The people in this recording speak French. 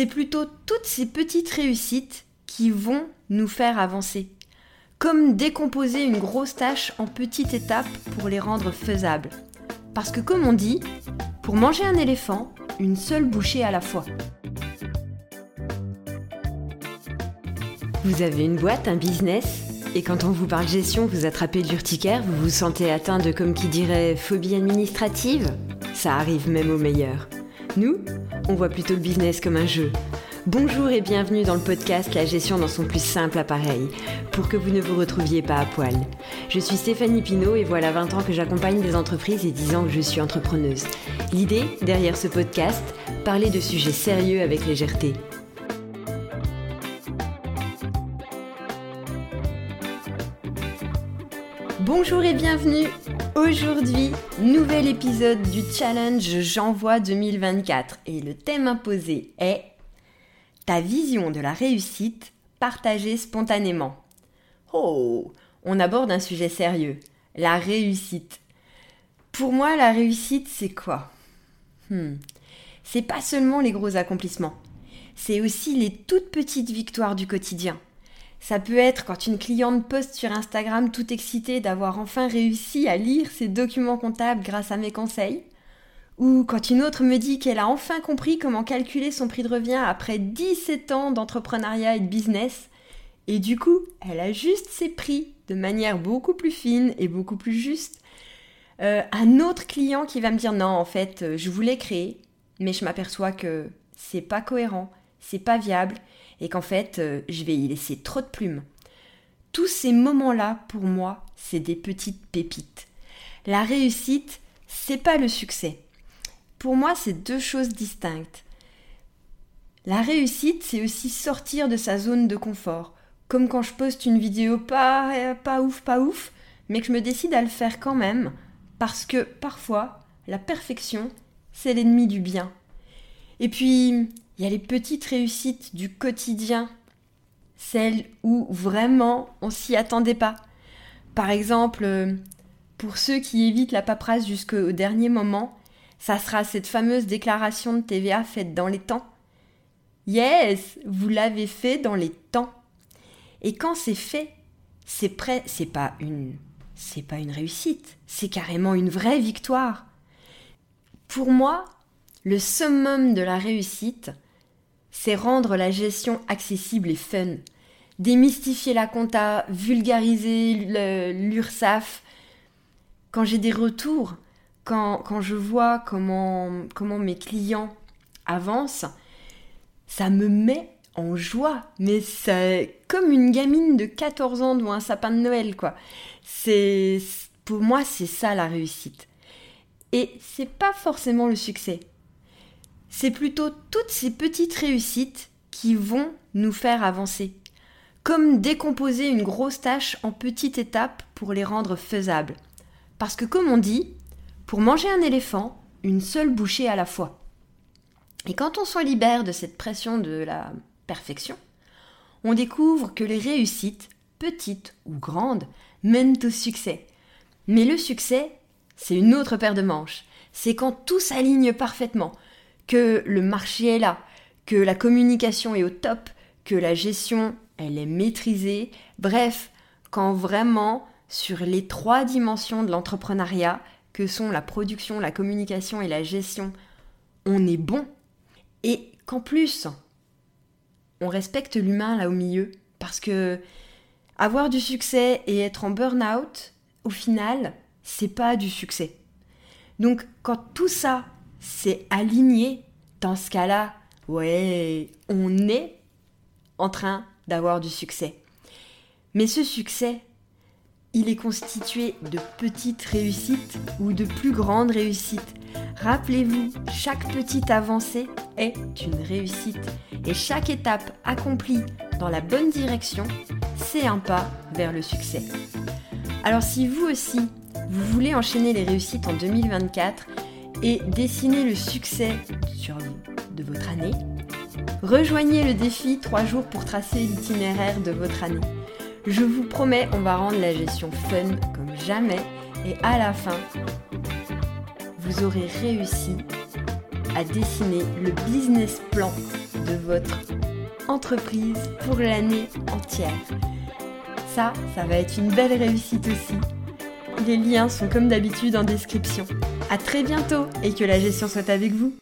c'est plutôt toutes ces petites réussites qui vont nous faire avancer. Comme décomposer une grosse tâche en petites étapes pour les rendre faisables. Parce que comme on dit, pour manger un éléphant, une seule bouchée à la fois. Vous avez une boîte, un business, et quand on vous parle gestion, vous attrapez l'urticaire, vous vous sentez atteint de, comme qui dirait, phobie administrative? Ça arrive même aux meilleurs. Nous, on voit plutôt le business comme un jeu. Bonjour et bienvenue dans le podcast La gestion dans son plus simple appareil, pour que vous ne vous retrouviez pas à poil. Je suis Stéphanie Pinault et voilà 20 ans que j'accompagne des entreprises et 10 ans que je suis entrepreneuse. L'idée, derrière ce podcast, parler de sujets sérieux avec légèreté. Bonjour et bienvenue Aujourd'hui, nouvel épisode du challenge J'envoie 2024 et le thème imposé est Ta vision de la réussite partagée spontanément. Oh, on aborde un sujet sérieux, la réussite. Pour moi, la réussite, c'est quoi? Hmm. C'est pas seulement les gros accomplissements, c'est aussi les toutes petites victoires du quotidien ça peut être quand une cliente poste sur Instagram tout excitée d'avoir enfin réussi à lire ses documents comptables grâce à mes conseils. Ou quand une autre me dit qu'elle a enfin compris comment calculer son prix de revient après 17 ans d'entrepreneuriat et de business. Et du coup, elle ajuste ses prix de manière beaucoup plus fine et beaucoup plus juste. Euh, un autre client qui va me dire non, en fait, euh, je voulais créer, mais je m'aperçois que c'est pas cohérent, c'est pas viable et qu'en fait, euh, je vais y laisser trop de plumes. Tous ces moments-là, pour moi, c'est des petites pépites. La réussite, c'est pas le succès. Pour moi, c'est deux choses distinctes. La réussite, c'est aussi sortir de sa zone de confort. Comme quand je poste une vidéo pas, pas ouf, pas ouf, mais que je me décide à le faire quand même, parce que parfois, la perfection, c'est l'ennemi du bien. Et puis, il y a les petites réussites du quotidien, celles où vraiment on s'y attendait pas. Par exemple, euh, pour ceux qui évitent la paperasse jusqu'au dernier moment, ça sera cette fameuse déclaration de TVA faite dans les temps. Yes, vous l'avez fait dans les temps. Et quand c'est fait, c'est prêt, c'est pas une c'est pas une réussite, c'est carrément une vraie victoire. Pour moi, le summum de la réussite, c'est rendre la gestion accessible et fun. Démystifier la compta, vulgariser l'URSAF. Quand j'ai des retours, quand, quand, je vois comment, comment mes clients avancent, ça me met en joie. Mais c'est comme une gamine de 14 ans devant un sapin de Noël, quoi. C'est, pour moi, c'est ça la réussite. Et c'est pas forcément le succès c'est plutôt toutes ces petites réussites qui vont nous faire avancer. Comme décomposer une grosse tâche en petites étapes pour les rendre faisables. Parce que comme on dit, pour manger un éléphant, une seule bouchée à la fois. Et quand on s'en libère de cette pression de la perfection, on découvre que les réussites, petites ou grandes, mènent au succès. Mais le succès, c'est une autre paire de manches. C'est quand tout s'aligne parfaitement, que le marché est là, que la communication est au top, que la gestion, elle est maîtrisée. Bref, quand vraiment, sur les trois dimensions de l'entrepreneuriat, que sont la production, la communication et la gestion, on est bon. Et qu'en plus, on respecte l'humain là au milieu. Parce que avoir du succès et être en burn-out, au final, c'est pas du succès. Donc, quand tout ça c'est aligné, dans ce cas-là, ouais, on est en train d'avoir du succès. Mais ce succès, il est constitué de petites réussites ou de plus grandes réussites. Rappelez-vous, chaque petite avancée est une réussite et chaque étape accomplie dans la bonne direction, c'est un pas vers le succès. Alors si vous aussi, vous voulez enchaîner les réussites en 2024, et dessiner le succès sur, de votre année, rejoignez le défi 3 jours pour tracer l'itinéraire de votre année. Je vous promets, on va rendre la gestion fun comme jamais et à la fin, vous aurez réussi à dessiner le business plan de votre entreprise pour l'année entière. Ça, ça va être une belle réussite aussi. Les liens sont comme d'habitude en description. À très bientôt et que la gestion soit avec vous.